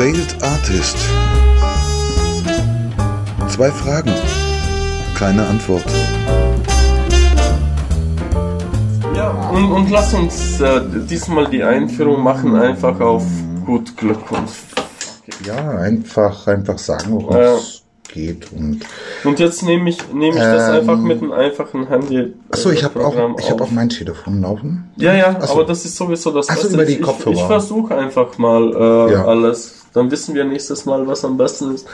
Failed Artist. Zwei Fragen, keine Antwort. Ja, und, und lass uns äh, diesmal die Einführung machen, einfach auf gut Glück und. Ja, einfach, einfach sagen, worum es geht. Und Und jetzt nehme ich, nehme ich das Ähm, einfach mit einem einfachen Handy. achso, ich äh, habe auch, ich auf. auch mein Telefon laufen. Ja, ja, Ach so. aber das ist sowieso das Ach so, Beste. über die ich, Kopfhörer. Ich, ich versuche einfach mal äh, Ja. alles. Dann wissen wir nächstes Mal, was am besten ist.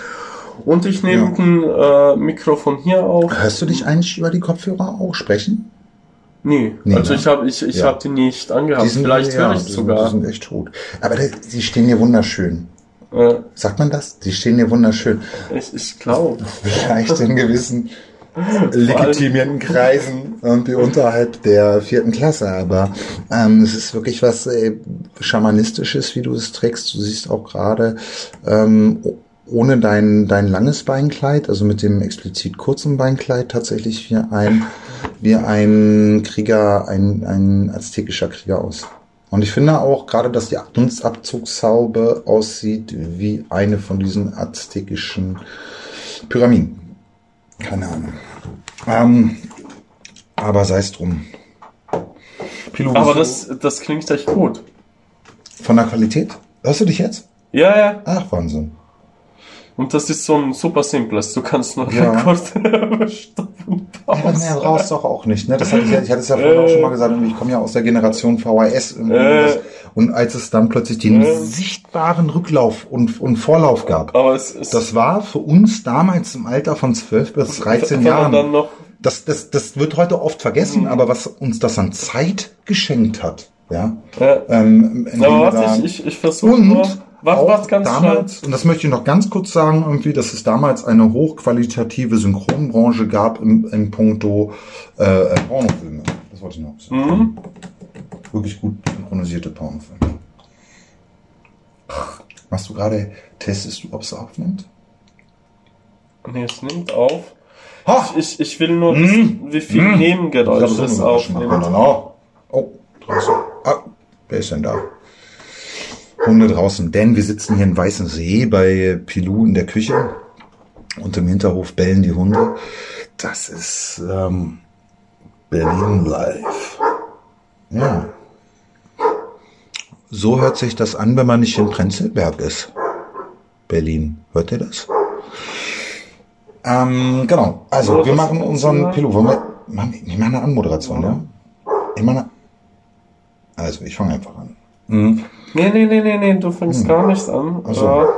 Und ich nehme Ja. ein äh, Mikrofon hier auf. Hörst du dich eigentlich über die Kopfhörer auch sprechen? Nee, Nee, also ne? ich habe ich, ich Ja. hab die nicht angehabt. Die sind- Vielleicht ja, höre ich die sogar. Sind, die sind echt gut. Aber die, die stehen hier wunderschön. Äh, Sagt man das? Die stehen hier wunderschön. ich ich glaube. Vielleicht in gewissen legitimierten Kreisen irgendwie unterhalb der vierten Klasse, aber ähm, es ist wirklich was äh, Schamanistisches, wie du es trägst. Du siehst auch gerade ähm, ohne dein, dein langes Beinkleid, also mit dem explizit kurzen Beinkleid tatsächlich wie ein, wie ein Krieger, ein, ein aztekischer Krieger aus. Und ich finde auch gerade, dass die Dunstabzugshaube aussieht wie eine von diesen aztekischen Pyramiden. Keine Ahnung. Ähm, aber sei es drum. Pilu, Aber das, das klingt echt gut. von der Qualität? Hörst du dich jetzt? Ja, ja. Ach, Wahnsinn. Und das ist so ein super simples. Du kannst nur Ja. kurz stoppen. Aber mehr brauchst du doch auch nicht, ne? Das hatte ich, ja, ich hatte es ja vorhin auch schon mal gesagt, ich komme ja aus der Generation VHS. Äh. das- Und als es dann plötzlich den Äh. sichtbaren Rücklauf und, und Vorlauf gab, Aber es ist das war für uns damals im Alter von 12 bis 13 wenn man Jahren das, das, das wird heute oft vergessen, aber was uns das an Zeit geschenkt hat, ja. ja. Ähm, Aber warte, ich, ich, ich versuche und nur. Auch warte, ganz schnell. damals, und das möchte ich noch ganz kurz sagen, irgendwie, dass es damals eine hochqualitative Synchronbranche gab im, im Puncto äh, äh, Pornofilme. Das wollte ich noch sagen. Mhm. Wirklich gut synchronisierte Pornofilme. Machst du gerade, testest du, ob es aufnimmt? Nee, es nimmt auf. Ha! Ich, ich will nur Mhm. wissen, wie viel Mhm. Nebengeräusche hab es aufnimmt. Oh, oh, draußen. Ah, wer ist denn da? Hunde draußen. Denn wir sitzen hier in Weißensee bei Pilou in der Küche. Und im Hinterhof bellen die Hunde. Das ist ähm, Berlin Live. Ja. So hört sich das an, wenn man nicht in Prenzlberg ist. Berlin. Hört ihr das? Ähm, genau. Also, So, wir machen unseren Pilou. Wollen wir, machen wir, ich mache eine Anmoderation, ja? Ich mache eine, also, ich fange einfach an. Mhm. Nee, nee, nee, nee, nee, du fängst Hm. gar nicht an. Ach so.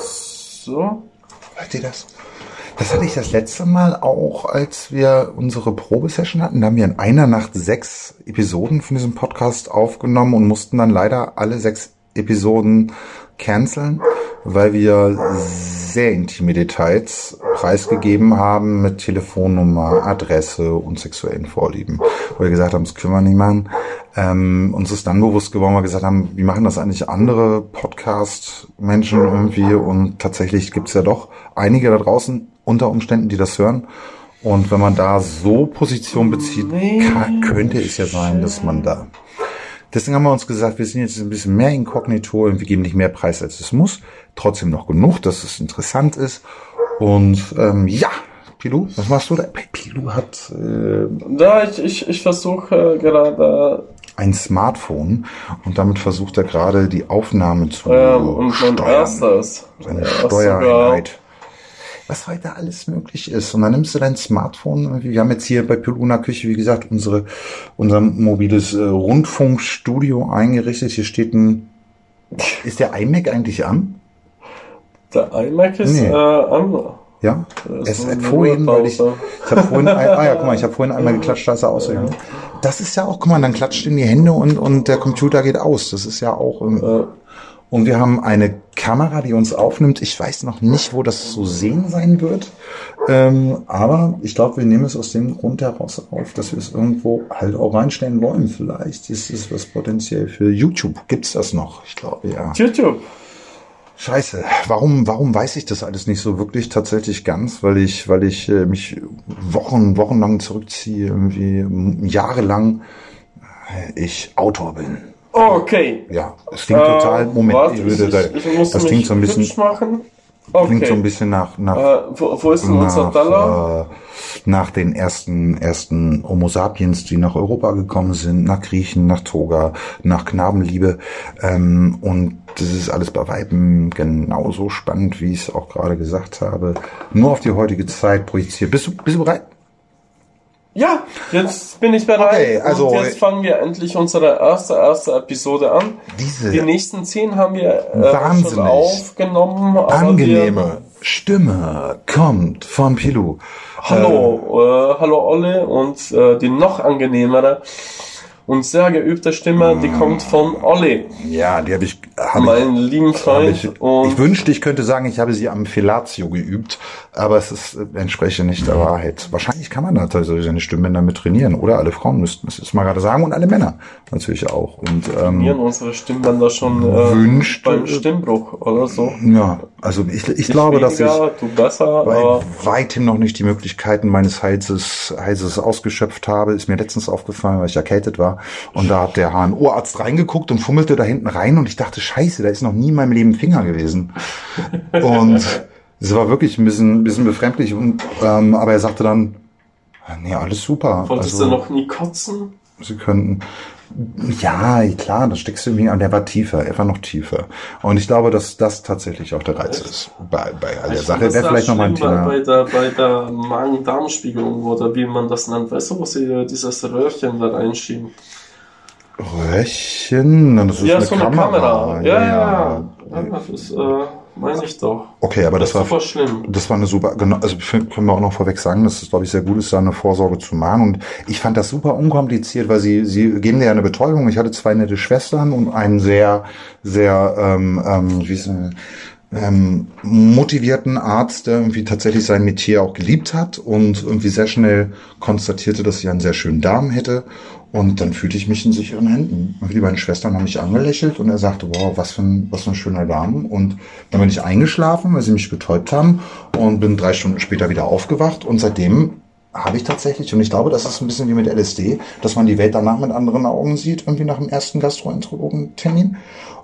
So. Hört ihr das? Das hatte ich das letzte Mal auch, als wir unsere Probesession hatten. Da haben wir in einer Nacht sechs Episoden von diesem Podcast aufgenommen und mussten dann leider alle sechs Episoden canceln, weil wir sehr intime Details preisgegeben haben mit Telefonnummer, Adresse und sexuellen Vorlieben. Wo wir gesagt haben, das können wir nicht machen. Ähm, uns ist dann bewusst geworden, weil wir gesagt haben, wie machen das eigentlich andere Podcast-Menschen irgendwie? Und tatsächlich gibt's ja doch einige da draußen unter Umständen, die das hören. Und wenn man da so Position bezieht, könnte es ja sein, dass man da. Deswegen haben wir uns gesagt, wir sind jetzt ein bisschen mehr inkognito und wir geben nicht mehr Preis, als es muss. Trotzdem noch genug, dass es interessant ist. Und ähm, ja, Pilou, was machst du da? Pilou hat äh, Da, ich, ich, ich versuche gerade ein Smartphone und damit versucht er gerade die Aufnahme zu ähm, und mein steuern. erstes. Seine ja, Steuereinheit. Was heute alles möglich ist. Und dann nimmst du dein Smartphone. Wir haben jetzt hier bei Piluna Küche, wie gesagt, unsere, unser mobiles äh, Rundfunkstudio eingerichtet. Hier steht ein, ist der iMac eigentlich an? Der iMac ist Nee. äh, an. Ja, es ist hat vorhin, weil ich, ich habe vorhin, ein, ah ja, guck mal, ich habe vorhin einmal geklatscht, da ist er ausgegangen. Das ist ja auch, guck mal, dann klatscht in die Hände und, und der Computer geht aus. Das ist ja auch, ähm, Äh, und wir haben eine Kamera, die uns aufnimmt. Ich weiß noch nicht, wo das zu sehen sein wird. Ähm, aber ich glaube, wir nehmen es aus dem Grund heraus auf, dass wir es irgendwo halt auch reinstellen wollen. Vielleicht ist es was potenziell für YouTube. Gibt's das noch? Ich glaube, ja. YouTube. Scheiße. Warum, warum weiß ich das alles nicht so wirklich tatsächlich ganz? Weil ich, weil ich äh, mich Wochen, wochenlang zurückziehe, irgendwie jahrelang äh, ich Autor bin. Okay. Ja, es klingt total, Moment, warte, ich würde, da- ich, ich muss das klingt so ein bisschen, machen. Okay. klingt so ein bisschen nach, nach, äh, wo, wo ist denn unser Dollar? nach, äh, nach den ersten, ersten Homo sapiens, die nach Europa gekommen sind, nach Griechen, nach Toga, nach Knabenliebe. Ähm, und das ist alles bei Weiben genauso spannend, wie ich es auch gerade gesagt habe. Nur auf die heutige Zeit projiziert. Bist du, bist du bereit? Ja, jetzt bin ich bereit. Okay, also- und jetzt fangen wir endlich unsere erste, erste Episode an. Diese Die nächsten zehn haben wir äh, schon aufgenommen. angenehme Stimme kommt von Pilou. Hallo, äh, hallo Olle und äh, die noch angenehmere und sehr geübte Stimme, die kommt von Olli, Ja, die habe ich, hab ich meinen lieben Freund. Ich, ich wünschte, ich könnte sagen, ich habe sie am Fellatio geübt, aber es ist, äh, entspreche nicht der Wahrheit. Wahrscheinlich kann man da tatsächlich seine Stimmbänder mit trainieren, oder? Alle Frauen müssten das jetzt mal gerade sagen und alle Männer natürlich auch. Und ähm, trainieren unsere Stimmbänder schon äh, Wünschte- beim Stimmbruch oder so. ja, also ich, ich glaube, dass ich Weniger, du besser, bei weitem noch nicht die Möglichkeiten meines Halses, Halses ausgeschöpft habe. Ist mir letztens aufgefallen, weil ich erkältet war. Und da hat der HNO-Arzt reingeguckt und fummelte da hinten rein und ich dachte, scheiße, da ist noch nie in meinem Leben Finger gewesen. Und es war wirklich ein bisschen, ein bisschen befremdlich. Und, ähm, aber er sagte dann, nee, alles super. wolltest Also, du noch nie kotzen? Sie könnten. Ja, klar, das steckst du irgendwie an. Der war tiefer, er war noch tiefer. Und ich glaube, dass das tatsächlich auch der Reiz ist bei, bei all der Sache. Wäre vielleicht sehr nochmal ein Thema. Bei, der, bei der Magen-Darm-Spiegelung oder wie man das nennt. Weißt du, wo sie dieses Röhrchen da reinschieben? Röhrchen, das ist ja, eine so eine Kamera. Kamera. Ja, ja, ja. ja das äh, meine ich doch. Okay, aber Das das, ist war super schlimm. das war eine super, genau, also können wir auch noch vorweg sagen, dass es, glaube ich, sehr gut ist, da eine Vorsorge zu machen. Und ich fand das super unkompliziert, weil sie, sie geben dir ja eine Betäubung. Ich hatte zwei nette Schwestern und einen sehr, sehr, ähm, ähm, wie ist, äh, ähm, motivierten Arzt, der irgendwie tatsächlich sein Metier auch geliebt hat und irgendwie sehr schnell konstatierte, dass sie einen sehr schönen Darm hätte. Und dann fühlte ich mich in sicheren Händen. Und die beiden Schwestern haben mich angelächelt und er sagte, wow, was für ein, was für ein schöner Darm. Und dann bin ich eingeschlafen, weil sie mich betäubt haben und bin drei Stunden später wieder aufgewacht. Und seitdem habe ich tatsächlich, und ich glaube, das ist ein bisschen wie mit LSD, dass man die Welt danach mit anderen Augen sieht, irgendwie nach dem ersten Gastroenterologen-Termin.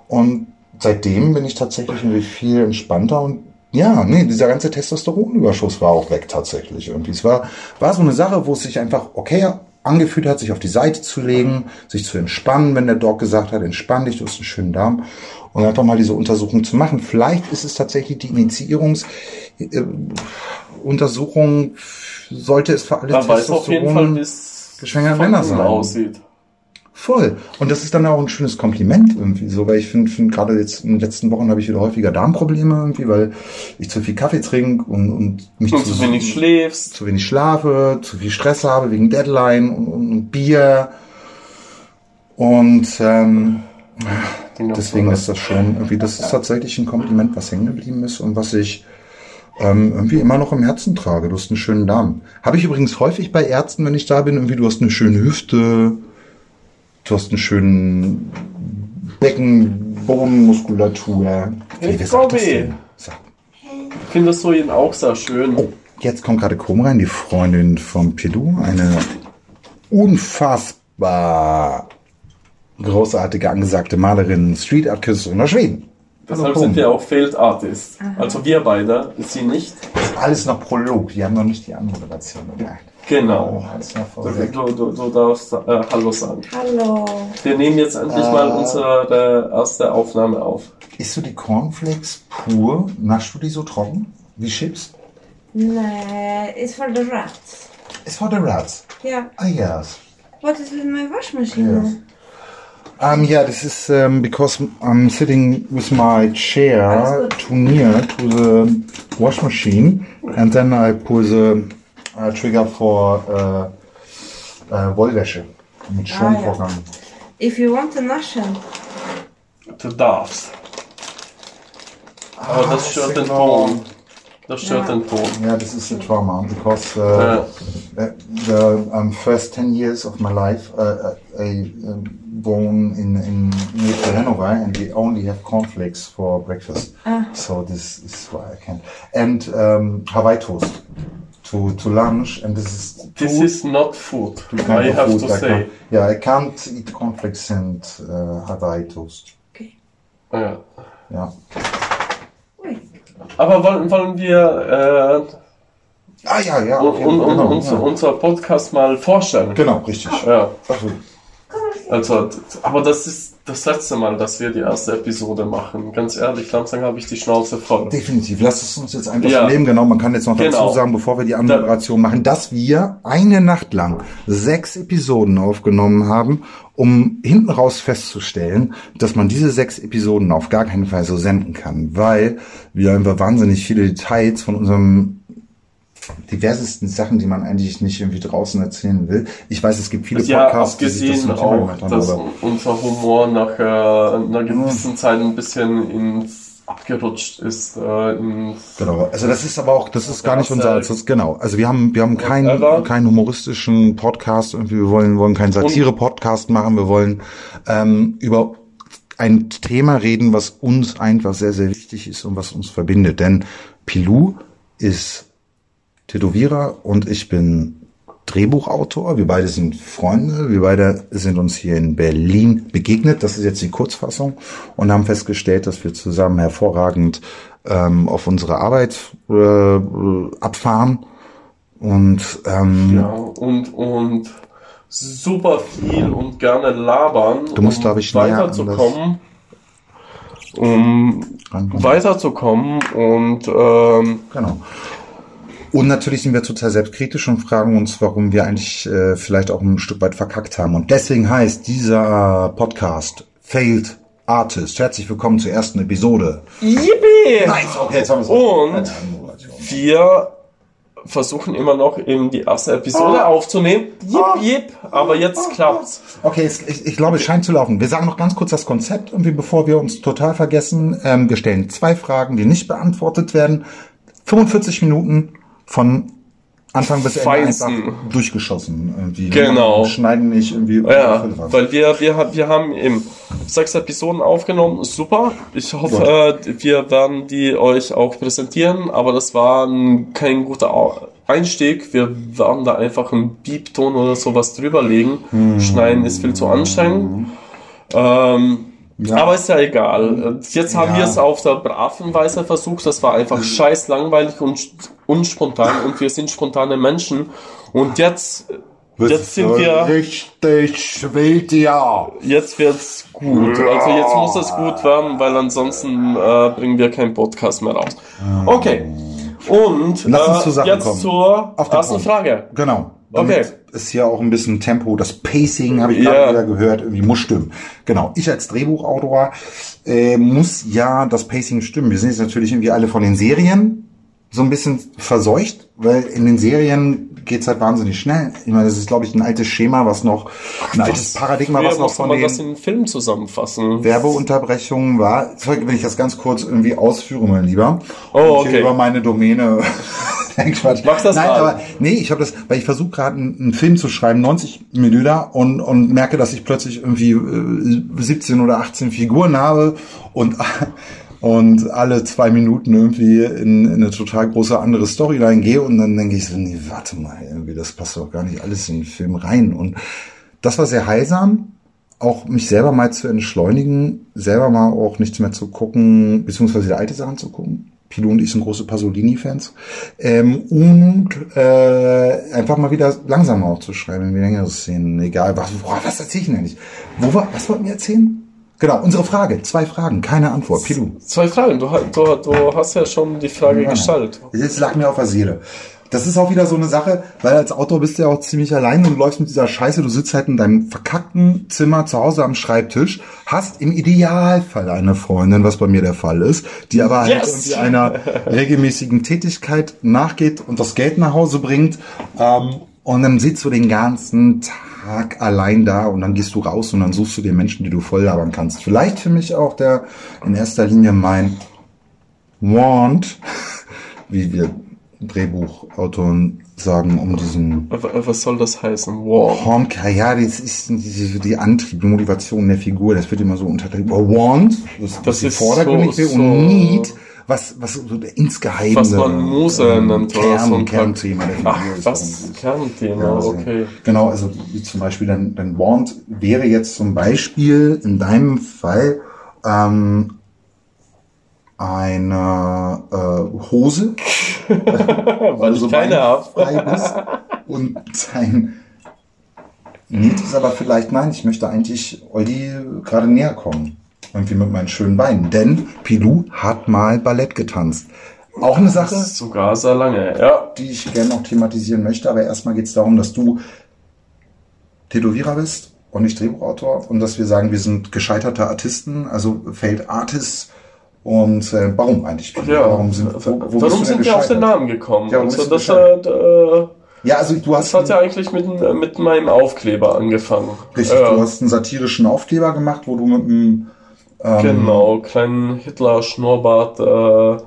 Und seitdem bin ich tatsächlich irgendwie viel entspannter und ja, nee, dieser ganze Testosteronüberschuss war auch weg tatsächlich irgendwie. Es war, war so eine Sache, wo es sich einfach okay angefühlt hat, sich auf die Seite zu legen, sich zu entspannen, wenn der Doc gesagt hat, entspann dich, du hast einen schönen Darm und einfach mal diese Untersuchung zu machen. Vielleicht ist es tatsächlich die Initiierungs äh, sollte es für alle Da weiß auf jeden Fall, Testosteron- wie es geschwängerte Männer sein. aussieht. Voll. Und das ist dann auch ein schönes Kompliment irgendwie so, weil ich finde, find, gerade jetzt in den letzten Wochen habe ich wieder häufiger Darmprobleme irgendwie, weil ich zu viel Kaffee trinke und, und mich Und zu wenig schläfst. zu wenig schlafe, zu viel Stress habe wegen Deadline und, und, und Bier. Und ähm, deswegen ist das schon irgendwie, das ist tatsächlich ein Kompliment, was hängen geblieben ist und was ich ähm, irgendwie immer noch im Herzen trage. Du hast einen schönen Darm. Habe ich übrigens häufig bei Ärzten, wenn ich da bin, irgendwie, du hast eine schöne Hüfte, du hast einen schönen Beckenbodenmuskulatur. Hey, wer sagt das du ihn auch sehr schön? Oh, jetzt kommt gerade Krumm rein, die Freundin von Pilou, eine unfassbar großartige, angesagte Malerin, Street Art Künstlerin aus Schweden. Deshalb sind wir auch Failed Artists. Also wir beide, sie nicht. Alles noch Prolog, die haben noch nicht die Anmoderation gemacht. Genau. Du, du, du, du darfst äh, Hallo sagen. Hallo. Wir nehmen jetzt endlich Äh. mal unsere erste Aufnahme auf. Isst du die Cornflakes pur? Naschst du die so trocken? Wie Chips? Nee, it's for the rats. It's for the rats. Yeah. Ah, yes. What is with my wash machine? Yes. Um, yeah, this is um, because I'm sitting with my chair too near to the wash machine, and then I pull the uh, trigger for uh, uh, Wollwäsche mit Schonvorgang. If you want to naschen, Du darfst. Aber das stört den genau. Ton. Das stört Ja. den Ton. Yeah, this is a trauma because uh, Ja. uh, the um, first 10 years of my life uh, uh, I um, born in, in near to Hanover and we only have cornflakes for breakfast. Ah. So this is why I can't. And um, Hawaii toast to, to lunch, and this is This food. is not food, I have food to I say. yeah, I can't eat cornflakes and uh, Hawaii toast. Okay. Ja. Ja. Aber wollen, wollen wir Ah ja, ja. äh, okay, un, un, genau, unser, ja. unser Podcast mal vorstellen? genau, richtig. Ja. Also, Also, aber das ist das letzte Mal, dass wir die erste Episode machen. Ganz ehrlich, langsam habe ich die Schnauze voll. definitiv. Lass es uns jetzt einfach Ja. nehmen. Genau, man kann jetzt noch dazu Genau. sagen, bevor wir die Anmoderation machen, dass wir eine Nacht lang sechs Episoden aufgenommen haben, um hinten raus festzustellen, dass man diese sechs Episoden auf gar keinen Fall so senden kann, weil wir einfach wahnsinnig viele Details von unserem diversesten Sachen, die man eigentlich nicht irgendwie draußen erzählen will. Ich weiß, es gibt viele Ja, Podcasts, die sich das Thema auch, haben, dass aber unser Humor nach äh, einer gewissen Zeit ein bisschen ins abgerutscht ist. Äh, ins, Genau, also das ist aber auch, das ist gar nicht unser, das genau. Also wir haben, wir haben keinen, keinen humoristischen Podcast, irgendwie, wir wollen, wollen keinen Satire-Podcast machen, wir wollen ähm, über ein Thema reden, was uns einfach sehr, sehr wichtig ist und was uns verbindet. Denn Pilou ist Tätowierer und ich bin Drehbuchautor. Wir beide sind Freunde. Wir beide sind uns hier in Berlin begegnet. Das ist jetzt die Kurzfassung und haben festgestellt, dass wir zusammen hervorragend ähm, auf unsere Arbeit äh, abfahren. Und ähm, ja, und, und super viel und gerne labern, Du musst, um ich, weiterzukommen. Um Rankommen. weiterzukommen und ähm, Genau. Und natürlich sind wir total selbstkritisch und fragen uns, warum wir eigentlich äh, vielleicht auch ein Stück weit verkackt haben. Und deswegen heißt dieser Podcast Failed Artist. Herzlich willkommen zur ersten Episode. Yippie! Nice, okay, jetzt haben wir. Und wir versuchen immer noch eben die erste Episode aufzunehmen. Jip, jip, aber jetzt klappt's. Okay, es, ich, ich glaube, es scheint zu laufen. Wir sagen noch ganz kurz das Konzept, irgendwie bevor wir uns total vergessen. Ähm, wir stellen zwei Fragen, die nicht beantwortet werden. 45 Minuten von Anfang bis Ende Feinsten. einfach durchgeschossen. Irgendwie. Genau. Wir schneiden nicht irgendwie. Ja, weil wir, wir, wir haben eben sechs Episoden aufgenommen. Super. Ich hoffe, äh, wir werden die euch auch präsentieren, aber das war ein, kein guter Einstieg. Wir werden da einfach einen Beepton oder sowas drüberlegen. Schneiden ist viel zu anstrengend. Ähm, Ja. Aber ist ja egal. Jetzt haben Ja. wir es auf der braven Weise versucht. Das war einfach scheiß langweilig und unspontan und wir sind spontane Menschen. Und jetzt, jetzt sind wir, richtig wild, ja. jetzt wird's gut. Also jetzt muss es gut werden, weil ansonsten äh, bringen wir keinen Podcast mehr raus. Okay. Und Lass uns äh, jetzt kommen. zur ersten Punkt. Frage. Genau. Damit Okay. ist hier auch ein bisschen Tempo, das Pacing habe ich Ja. gerade wieder gehört, irgendwie muss stimmen. Genau. Ich als Drehbuchautor äh, muss ja das Pacing stimmen. Wir sind jetzt natürlich irgendwie alle von den Serien so ein bisschen verseucht, weil in den Serien geht's halt wahnsinnig schnell. Ich meine, das ist, glaube ich, ein altes Schema, was noch, ein altes Paradigma, was noch musste von man das den in einen Film zusammenfassen. Werbeunterbrechungen war. Wenn ich das ganz kurz irgendwie ausführe, mein Lieber. Oh, Und hier okay. über meine Domäne. Nein, Quatsch. Mach das Nein, mal. aber nee, ich habe das, weil ich versuche gerade einen, einen Film zu schreiben, 90 Minuten und und merke, dass ich plötzlich irgendwie äh, 17 oder 18 Figuren habe und und alle zwei Minuten irgendwie in, in eine total große andere Storyline gehe und dann denke ich so, nee, warte mal, irgendwie das passt doch gar nicht alles in den Film rein und das war sehr heilsam, auch mich selber mal zu entschleunigen, selber mal auch nichts mehr zu gucken, beziehungsweise die alte Sachen zu gucken. Pilo und ich sind große Pasolini-Fans. Ähm, und äh, einfach mal wieder langsamer auch zu schreiben, irgendwie längere Szenen, egal. Was, boah, was erzähle ich denn eigentlich? Wo war, was wollten wir erzählen? Genau, unsere Frage. Zwei Fragen, keine Antwort. Pilu. Zwei Fragen. Du, du, du hast ja schon die Frage gestellt. Jetzt lag mir auf der Seele. Das ist auch wieder so eine Sache, weil als Autor bist du ja auch ziemlich allein und läufst mit dieser Scheiße. Du sitzt halt in deinem verkackten Zimmer zu Hause am Schreibtisch, hast im Idealfall eine Freundin, was bei mir der Fall ist, die aber halt Yes! irgendwie einer regelmäßigen Tätigkeit nachgeht und das Geld nach Hause bringt. Ähm, und dann sitzt du den ganzen Tag allein da und dann gehst du raus und dann suchst du dir Menschen, die du voll labern kannst. Vielleicht für mich auch der in erster Linie mein Want, wie wir Drehbuchautoren sagen, um diesen Was soll das heißen? Hornker, ja, das ist die, die Antrieb, die Motivation der Figur, das wird immer so unterdrückt. Aber Want, das, das ist vordergründig so- so- und Need, was, was so der insgeheim Was man Muse ähm, nennt oder Kern, so ein Kernthema der Ach, ist. was? Kernthema, Ja, also, okay. Genau, also wie zum Beispiel dein, dein Wand wäre jetzt zum Beispiel in deinem Fall ähm, eine äh, Hose, Weil du keine frei bist und dein Niet ist aber vielleicht, nein, ich möchte eigentlich Olli gerade näher kommen. Irgendwie mit meinen schönen Beinen. Denn Pilou hat mal Ballett getanzt. Auch eine Sache, Sogar sehr lange, ja. die ich gerne noch thematisieren möchte. Aber erstmal geht es darum, dass du Tätowierer bist und nicht Drehbuchautor. Und dass wir sagen, wir sind gescheiterte Artisten, also Failed Artists. Und äh, warum eigentlich? Ja. Warum sind, wo, wo Warum sind wir auf den? Namen gekommen? Ja, also, das, äh, Ja, also du hast das hat ja eigentlich mit, mit meinem Aufkleber angefangen. Richtig, Ja. du hast einen satirischen Aufkleber gemacht, wo du mit einem ähm, Genau, kleinen Hitler-Schnurrbart äh,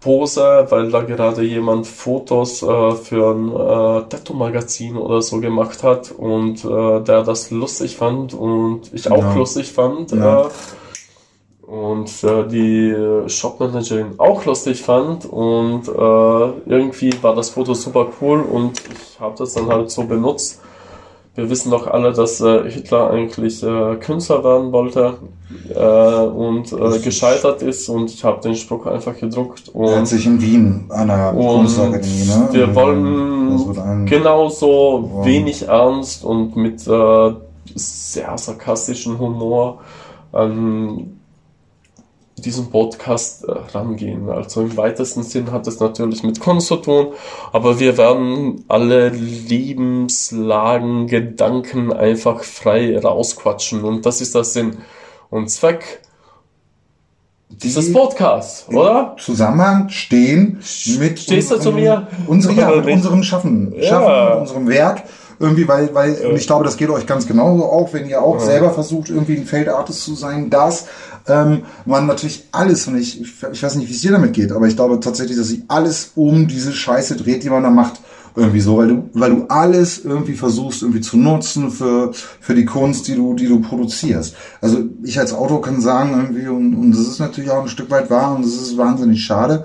Pose, weil da gerade jemand Fotos äh, für ein äh, Tattoo-Magazin oder so gemacht hat und äh, der das lustig fand und ich auch Ja. lustig fand. Ja. Äh, und äh, die Shopmanagerin auch lustig fand und äh, irgendwie war das Foto super cool und ich habe das dann halt so benutzt. Wir wissen doch alle, dass äh, Hitler eigentlich äh, Künstler werden wollte äh, und äh, gescheitert ist und ich habe den Spruch einfach gedruckt er hat und, sich in Wien und Kunstakademie, ne? wir Das wollen genauso Wow. wenig ernst und mit äh, sehr sarkastischen Humor an diesen Podcast äh, rangehen. Also im weitesten Sinn hat es natürlich mit Kunst zu tun, aber wir werden alle Lebenslagen, Gedanken einfach frei rausquatschen und das ist der Sinn und Zweck dieses Die- Podcasts, oder? Zusammenhang stehen mit Stehst du zu mir? Unsere, ja, mit unserem Schaffen, Ja. Schaffen mit unserem Werk. Irgendwie, weil, weil, und ich glaube, das geht euch ganz genauso auch, wenn ihr auch selber versucht, irgendwie ein Failed Artist zu sein, dass ähm, man natürlich alles, und ich, ich, ich weiß nicht, wie es dir damit geht, aber ich glaube tatsächlich, dass sich alles um diese Scheiße dreht, die man da macht. Irgendwie so, weil du, weil du alles irgendwie versuchst, irgendwie zu nutzen für, für die Kunst, die du, die du produzierst. Also ich als Autor kann sagen, irgendwie, und, und das ist natürlich auch ein Stück weit wahr, und das ist wahnsinnig schade,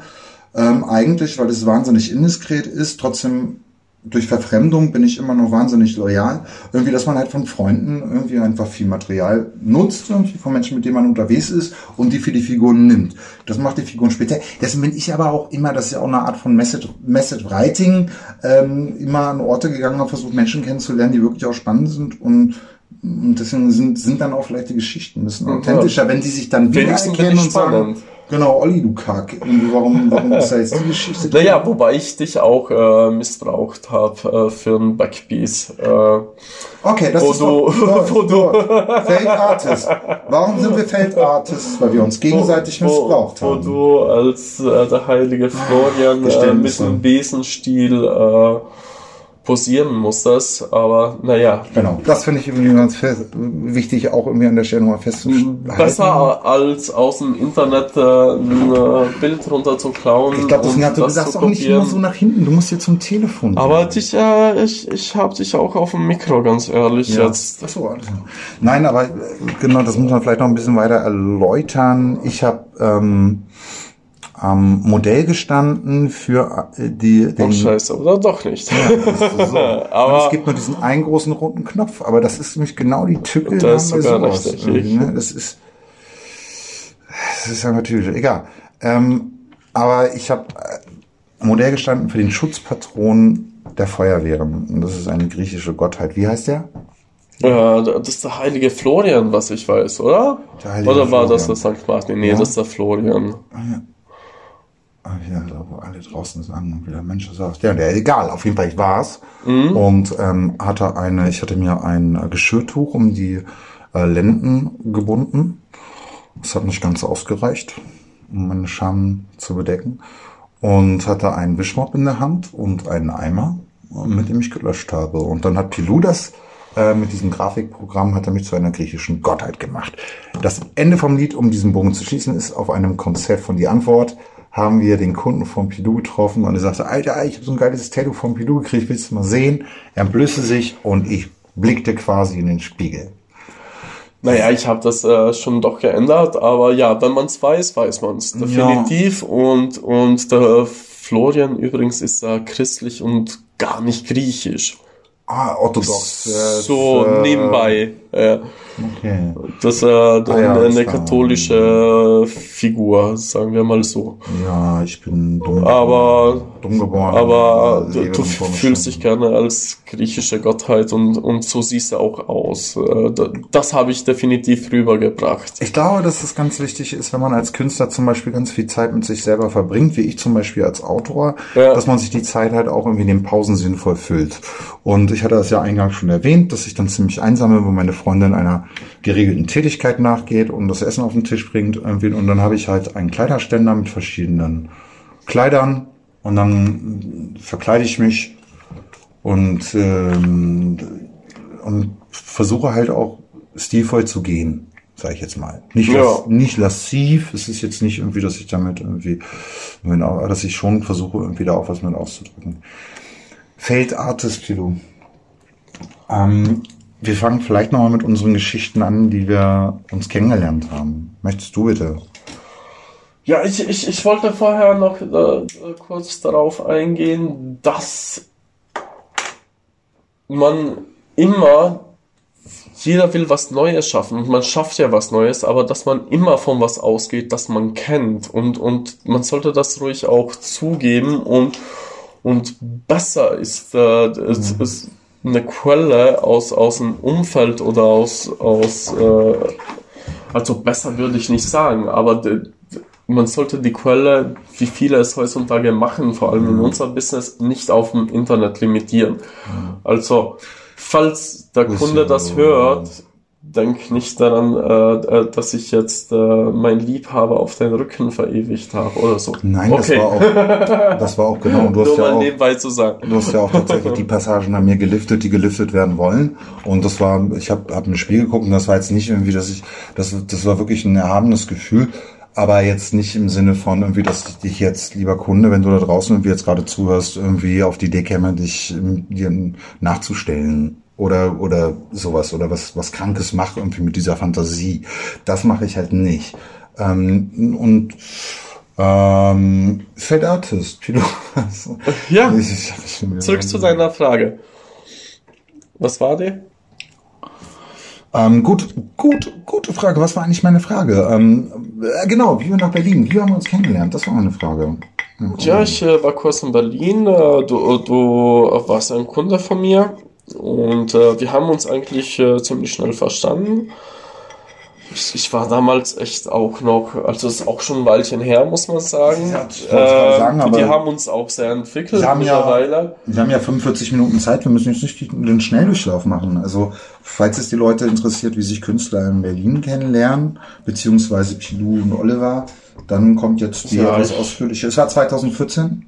ähm, eigentlich, weil es wahnsinnig indiskret ist, trotzdem durch Verfremdung bin ich immer noch wahnsinnig loyal. Irgendwie, dass man halt von Freunden irgendwie einfach viel Material nutzt, irgendwie von Menschen, mit denen man unterwegs ist und die für die Figuren nimmt. Das macht die Figuren speziell. Deswegen bin ich aber auch immer, das ist ja auch eine Art von Message, Message Writing, ähm, immer an Orte gegangen und versucht Menschen kennenzulernen, die wirklich auch spannend sind und und deswegen sind, sind dann auch vielleicht die Geschichten ein bisschen authentischer, wenn sie sich dann wiedererkennen und sagen. Genau, Olli, du Kack, warum, warum ist da jetzt die Geschichte? Naja, wobei ich dich auch äh, missbraucht habe äh, für ein Backpiece. Äh, Okay, das Wo ist du- doch, wo du- Feld Artist. Warum sind wir Feld Artists? Weil wir uns gegenseitig missbraucht wo, haben. Wo du als äh, der heilige Florian äh, mit dem Besenstiel posieren musstest. Aber naja, genau. Das finde ich irgendwie ganz wichtig, auch irgendwie an der Stelle nochmal festzuhalten. besser als aus dem Internet äh, ein äh, Bild runterzuklauen. Ich glaube, das du das sagst auch nicht immer so nach hinten. Du musst jetzt zum Telefon. Aber dich, äh, ich, ich habe dich auch auf dem Mikro, ganz ehrlich Ja. jetzt. Ach so, alles klar. Nein, aber äh, genau, das muss man vielleicht noch ein bisschen weiter erläutern. Ich habe ähm, am Modell gestanden für äh, die den Oh, scheiße, oder doch nicht. Das ist so. Aber- es gibt nur diesen einen großen roten Knopf, aber das ist nämlich genau die Tücke. Der ist sogar richtig. Ne? Das ist, das ist ja natürlich egal. Ähm, aber ich habe äh, Modell gestanden für den Schutzpatron der Feuerwehren. Und das ist eine griechische Gottheit. Wie heißt der? Ja, das ist der heilige Florian, was ich weiß, oder? Oder war das der Florian. St. Martin? Nee, Ja. das ist der Florian. Ah, ja, wo alle draußen sagen und wieder Mensch sagt. Ja, der, egal, auf jeden Fall, ich war's. Mhm. Und ähm, hatte eine, ich hatte mir ein äh, Geschirrtuch um die äh, Lenden gebunden. Das hat nicht ganz ausgereicht, um meine Scham zu bedecken. Und hatte einen Wischmopp in der Hand und einen Eimer, äh, mit dem ich gelöscht habe. Und dann hat Pilou das äh, mit diesem Grafikprogramm hat er mich zu einer griechischen Gottheit gemacht. Das Ende vom Lied, um diesen Bogen zu schließen, ist auf einem Konzert von Die Antwort haben wir den Kunden von Pilou getroffen und er sagte, Alter, ich habe so ein geiles Tattoo von Pilou gekriegt, willst du mal sehen? Er entblößte sich und ich blickte quasi in den Spiegel. Naja, ich habe das äh, schon doch geändert, aber ja, wenn man es weiß, weiß man es definitiv. Und, und der Florian übrigens ist äh, christlich und gar nicht griechisch. Ah, orthodox. so äh, nebenbei. Äh, Okay. das äh, eine, Ah ja, eine katholische Figur, sagen wir mal so. Ja, ich bin dumm Aber-. Dumm geboren. Aber du, du fühlst dich gerne als griechische Gottheit und, und so siehst du auch aus. Äh, da- Das habe ich definitiv rübergebracht. Ich glaube, dass es ganz wichtig ist, wenn man als Künstler zum Beispiel ganz viel Zeit mit sich selber verbringt, wie ich zum Beispiel als Autor, Ja. dass man sich die Zeit halt auch irgendwie in den Pausen sinnvoll füllt. Und ich hatte das ja eingangs schon erwähnt, dass ich dann ziemlich einsam bin, wo meine Freundin einer geregelten Tätigkeit nachgeht und das Essen auf den Tisch bringt irgendwie. Und dann habe ich halt einen Kleiderständer mit verschiedenen Kleidern und dann verkleide ich mich und, ähm, und versuche halt auch stilvoll zu gehen, sage ich jetzt mal. Nicht, Ja. las, nicht lassiv, es ist jetzt nicht irgendwie, dass ich damit irgendwie, genau, dass ich schon versuche, irgendwie da auch was mit auszudrücken. Feldartist, Philo. Ähm, wir fangen vielleicht nochmal mit unseren Geschichten an, die wir uns kennengelernt haben. Möchtest du bitte? Ja, ich, ich, ich wollte vorher noch äh, kurz darauf eingehen, dass man immer, jeder will was Neues schaffen und man schafft ja was Neues, aber dass man immer von was ausgeht, das man kennt und, und man sollte das ruhig auch zugeben und, und besser ist, äh, es ist eine Quelle aus, aus dem Umfeld oder aus, aus äh, also besser würde ich nicht sagen, aber de, de, man sollte die Quelle, wie viele es heutzutage machen, vor allem in unserem Business, nicht auf dem Internet limitieren. Also, falls der Kunde das hört, denk nicht daran, äh, äh, dass ich jetzt äh, mein Liebhaber auf den Rücken verewigt habe oder so. Nein, okay. das war auch, das war auch genau. Und du hast Nur ja mal auch, nebenbei zu sagen. Du hast ja auch tatsächlich die Passagen an mir geliftet, die geliftet werden wollen. Und das war, ich habe hab ein Spiel geguckt und das war jetzt nicht irgendwie, dass ich, das, das war wirklich ein erhabenes Gefühl. Aber jetzt nicht im Sinne von irgendwie, dass ich dich jetzt, lieber Kunde, wenn du da draußen irgendwie jetzt gerade zuhörst, irgendwie auf die Idee käme, dich ähm, dir nachzustellen. Oder, oder sowas, oder was, was Krankes mache irgendwie mit dieser Fantasie. Das mache ich halt nicht. Ähm, und ähm, Fat Artist, du Ja, Ich- ich zurück zu deiner Frage. Was war die? Ähm, gut, gut, gute Frage. Was war eigentlich meine Frage? Ähm, äh, genau, wie wir nach Berlin, wie haben wir uns kennengelernt? Das war meine Frage. Ja, ich äh, war kurz in Berlin. Äh, du, du warst ein Kunde von mir und äh, wir haben uns eigentlich äh, ziemlich schnell verstanden. Ich, ich war damals echt auch noch, also es ist auch schon ein Weilchen her, muss man sagen. Ja, gerade sagen, aber- wir haben uns auch sehr entwickelt Wir haben ja- mittlerweile. Wir haben ja 45 Minuten Zeit, wir müssen jetzt nicht den Schnelldurchlauf machen. Also, falls es die Leute interessiert, wie sich Künstler in Berlin kennenlernen, beziehungsweise Pilou und Oliver, dann kommt jetzt die Ja, ausführliche. Es war 2014.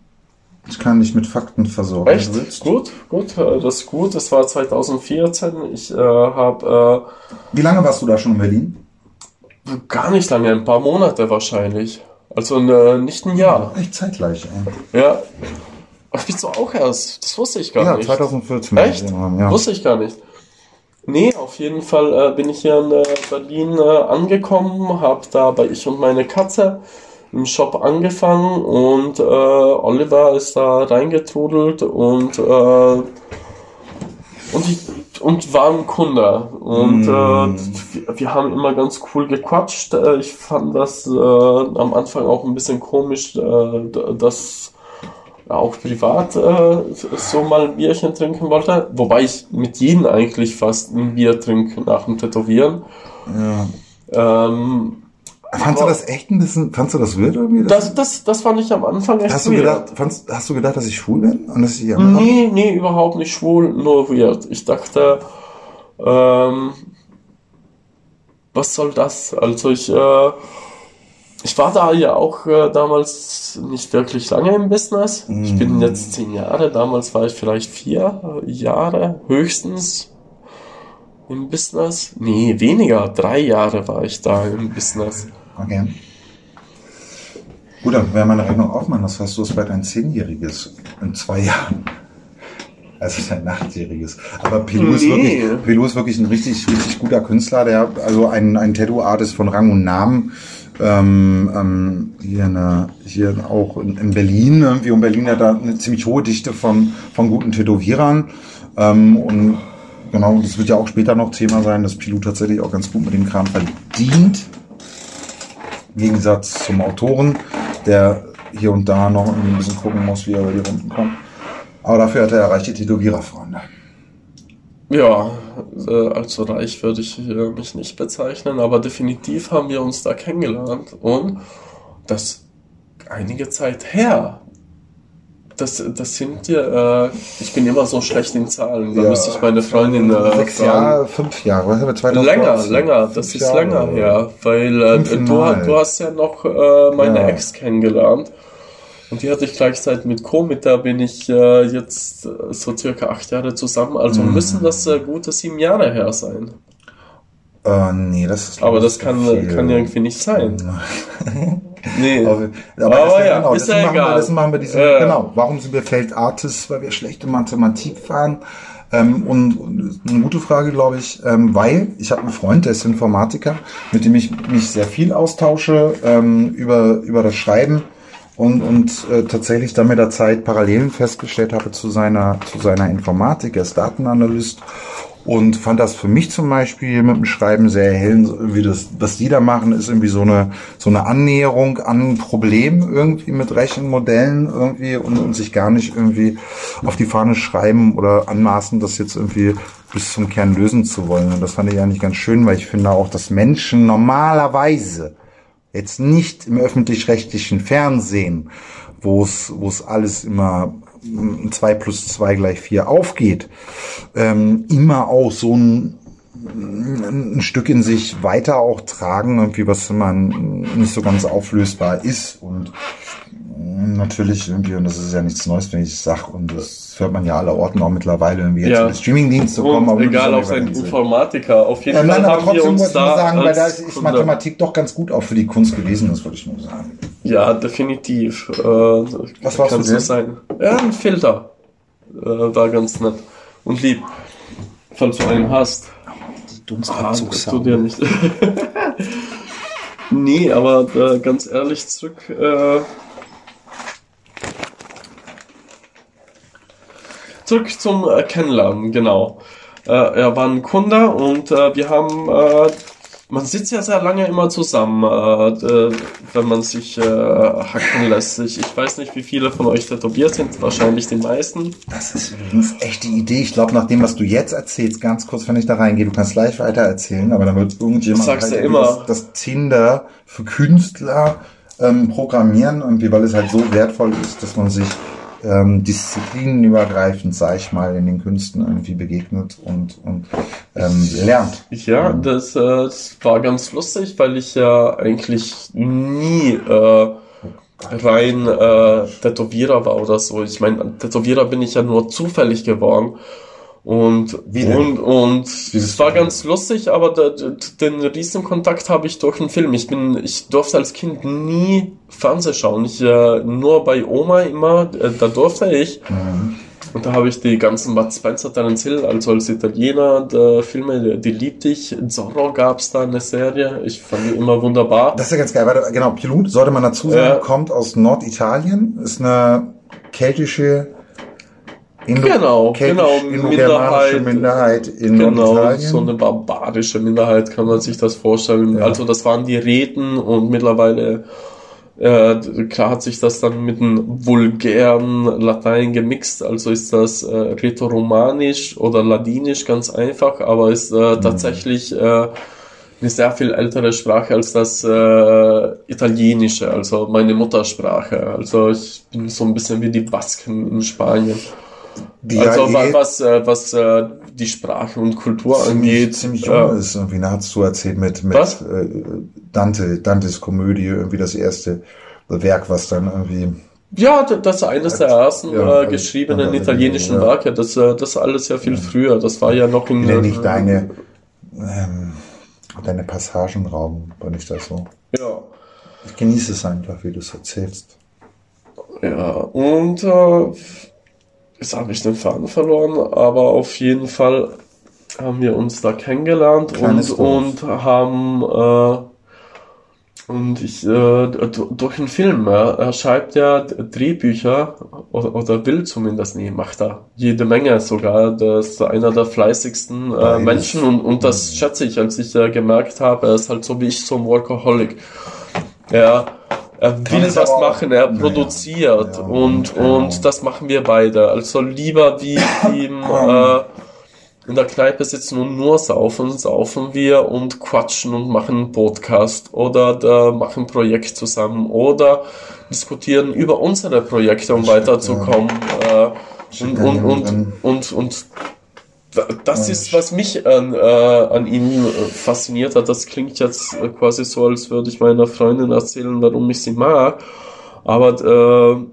Ich kann dich mit Fakten versorgen. Echt? Gut, gut, äh, das ist gut. Das war 2014. Ich äh, habe Wie lange warst du da schon in Berlin? äh, gar nicht lange, ein paar Monate wahrscheinlich. Also äh, nicht ein Jahr. Echt zeitgleich. Ey. Ja. Ach, bist du auch erst? Das wusste ich gar Ja, nicht. 2014. Echt? Ja. Wusste ich gar nicht. Nee, auf jeden Fall äh, bin ich hier in äh, Berlin äh, angekommen, habe da bei Ich und meine Katze im Shop angefangen und äh, Oliver ist da reingetrudelt und äh, und ich und war ein Kunde und äh, wir, wir haben immer ganz cool gequatscht. Äh, ich fand das äh, am Anfang auch ein bisschen komisch, äh, dass auch privat äh, so mal ein Bierchen trinken wollte. Wobei ich mit jedem eigentlich fast ein Bier trinke nach dem Tätowieren. Ja. Ähm, Fandst du das echt ein bisschen, fandst du das weird irgendwie? das, das, das fand ich am Anfang echt hast du weird. gedacht, fandst, hast du gedacht, dass ich schwul bin? Und dass ich Nee, nee, überhaupt nicht schwul, nur weird. Ich dachte, ähm, was soll das? Also ich, äh, ich war da ja auch äh, damals nicht wirklich lange im Business. Ich bin jetzt zehn Jahre, damals war ich vielleicht vier Jahre höchstens im Business. Nee, weniger, drei Jahre war ich da im Business. Okay. Gut, dann wäre meine Rechnung aufmachen. Das heißt, du hast bald ein Zehnjähriges in zwei Jahren. Also sein Nachtjähriges. Aber Pilou ist Nee. wirklich, Pilou ist wirklich ein richtig, richtig guter Künstler, der, also ein, ein Tattoo-Artist von Rang und Namen. Ähm, ähm, hier, eine, hier auch in, in Berlin, irgendwie, und Berlin hat da eine ziemlich hohe Dichte von, von guten Tätowierern. Ähm, und genau, das wird ja auch später noch Thema sein, dass Pilou tatsächlich auch ganz gut mit dem Kram verdient. Gegensatz zum Autoren, der hier und da noch ein bisschen gucken muss, wie er über die Runden kommt. Aber dafür hat er erreicht die Tätowiererfreunde. Ja, äh, als reich würde ich mich nicht bezeichnen, aber definitiv haben wir uns da kennengelernt und das einige Zeit her. Das, das sind ja, äh, ich bin immer so schlecht in Zahlen, da Ja, müsste ich meine Freundin äh, Sechs. Jahre, fünf Jahre, was haben wir, 2019? Länger, länger, das ist Jahre, länger her, weil äh, du, du hast ja noch äh, meine Ja. Ex kennengelernt und die hatte ich gleichzeitig mit Co, mit der bin ich äh, jetzt äh, so circa acht Jahre zusammen, also Mhm. müssen das äh, gute sieben Jahre her sein. Äh, nee, das ist Aber das kann, viel. kann irgendwie nicht sein. Nee. Aber, aber, Aber das, ja, genau, ist ja machen wir, egal. deswegen machen wir diese, Ja. genau, warum sind wir Failed Artists? Weil wir schlechte Mathematik waren. Ähm, und, und eine gute Frage, glaube ich, ähm, weil ich habe einen Freund, der ist Informatiker, mit dem ich mich sehr viel austausche ähm, über, über das Schreiben und, und äh, tatsächlich dann mit der Zeit Parallelen festgestellt habe zu seiner, zu seiner Informatik. Er ist Datenanalyst und fand das für mich zum Beispiel mit dem Schreiben sehr erhellend, wie das, was die da machen, ist irgendwie so eine, so eine Annäherung an ein Problem irgendwie mit Rechenmodellen irgendwie und, und sich gar nicht irgendwie auf die Fahne schreiben oder anmaßen, das jetzt irgendwie bis zum Kern lösen zu wollen. Und das fand ich eigentlich ganz schön, weil ich finde auch, dass Menschen normalerweise jetzt nicht im öffentlich-rechtlichen Fernsehen, wo es, wo es alles immer mm, 2 plus 2 gleich 4 aufgeht, ähm, immer auch so ein, ein Stück in sich weiter auch tragen, irgendwie was immer nicht so ganz auflösbar ist. Und natürlich irgendwie, und das ist ja nichts Neues, wenn ich es sag, und das hört man ja aller Orten auch mittlerweile irgendwie jetzt Ja. Streamingdienste kommen. Aber egal, nur auch ein. Informatiker. Auf jeden Ja, Fall nein, aber trotzdem uns muss man da sagen, weil da ist Mathematik doch ganz gut auch für die Kunst gewesen, das wollte ich nur sagen. Ja, definitiv. Äh, Was kann du so sein. Ja, ein Filter. Äh, war ganz nett. Und lieb. Falls du einen hast. Ah, tu dir nicht. nee, aber äh, ganz ehrlich zurück. Äh, zurück zum äh, Kennenlernen, genau. Äh, er war ein Kunde und äh, wir haben, äh, man sitzt ja sehr lange immer zusammen, äh, äh, wenn man sich hacken lässt. Ich, ich weiß nicht, wie viele von euch tätowiert sind, wahrscheinlich die meisten. Das ist übrigens echt die Idee. Ich glaube, nach dem, was du jetzt erzählst, ganz kurz, wenn ich da reingehe, du kannst gleich weiter erzählen, aber dann wird irgendjemand sagst halt immer. Das, das Tinder für Künstler ähm, programmieren, irgendwie, weil es halt so wertvoll ist, dass man sich ähm, disziplinenübergreifend, sag ich mal, in den Künsten irgendwie begegnet und, und ähm, lernt. Ja, das, äh, das war ganz lustig, weil ich ja eigentlich nie äh, rein äh, Tätowierer war oder so. Ich meine, Tätowierer bin ich ja nur zufällig geworden. Und, Wie und, und es war ganz lustig, aber der, der, den Riesenkontakt habe ich durch einen Film. Ich bin, ich durfte als Kind nie Fernseh schauen. Ich äh, nur bei Oma immer, äh, da durfte ich. Mhm. Und da habe ich die ganzen Bud Spencer, Terence Hill, also als Italiener, die Filme, die, liebte ich. Zorro gab's da eine Serie. Ich fand die immer wunderbar. Das ist ja ganz geil, weil genau, Pilot, sollte man dazu sagen, Ja. kommt aus Norditalien, ist eine keltische, Indo Genau, genau, indogermanische Minderheit in Genau, so eine barbarische Minderheit kann man sich das vorstellen. Ja. Also das waren die Reden und mittlerweile äh, klar hat sich das dann mit dem vulgären Latein gemixt, also ist das äh, Rätoromanisch oder Ladinisch ganz einfach, aber ist äh, Mhm. tatsächlich äh, eine sehr viel ältere Sprache als das äh, Italienische, also meine Muttersprache. Also ich bin so ein bisschen wie die Basken in Spanien. Also ja eh was, äh, was äh, die Sprache und Kultur ziemlich, angeht. ziemlich äh, jung ist. Irgendwie, da hast du erzählt mit, mit Was? äh, Dante, Dantes Komödie, irgendwie das erste Werk, was dann irgendwie Ja, das ist eines der ersten Ja, äh, geschriebenen ja, italienischen ja. Werke. Das, äh, das alles ja viel früher. Das war ja noch in. ja äh, nicht deine, ähm, deine Passagen rauben, wenn ich das so. Ja. Ich genieße es einfach, wie du es erzählst. Ja, und äh, jetzt habe ich den Faden verloren, aber auf jeden Fall haben wir uns da kennengelernt Kleines und, Dorf. und haben äh, und ich äh, durch einen Film, ja, er schreibt ja Drehbücher oder, oder will zumindest, nee, macht er jede Menge sogar. Das ist einer der fleißigsten äh. Menschen und, und das schätze ich, als ich äh, gemerkt habe, er ist halt so wie ich so ein Workaholic. Er, er will was machen, er produziert Ja, und, genau. und das machen wir beide. Also lieber wie ihm äh, in der Kneipe sitzen und nur saufen, saufen wir und quatschen und machen einen Podcast oder da machen ein Projekt zusammen oder diskutieren über unsere Projekte, um weiterzukommen. Äh, und, ja und, und, und, und das ist, was mich an, äh, an ihm äh, fasziniert hat. Das klingt jetzt äh, quasi so, als würde ich meiner Freundin erzählen, warum ich sie mag. Aber, äh,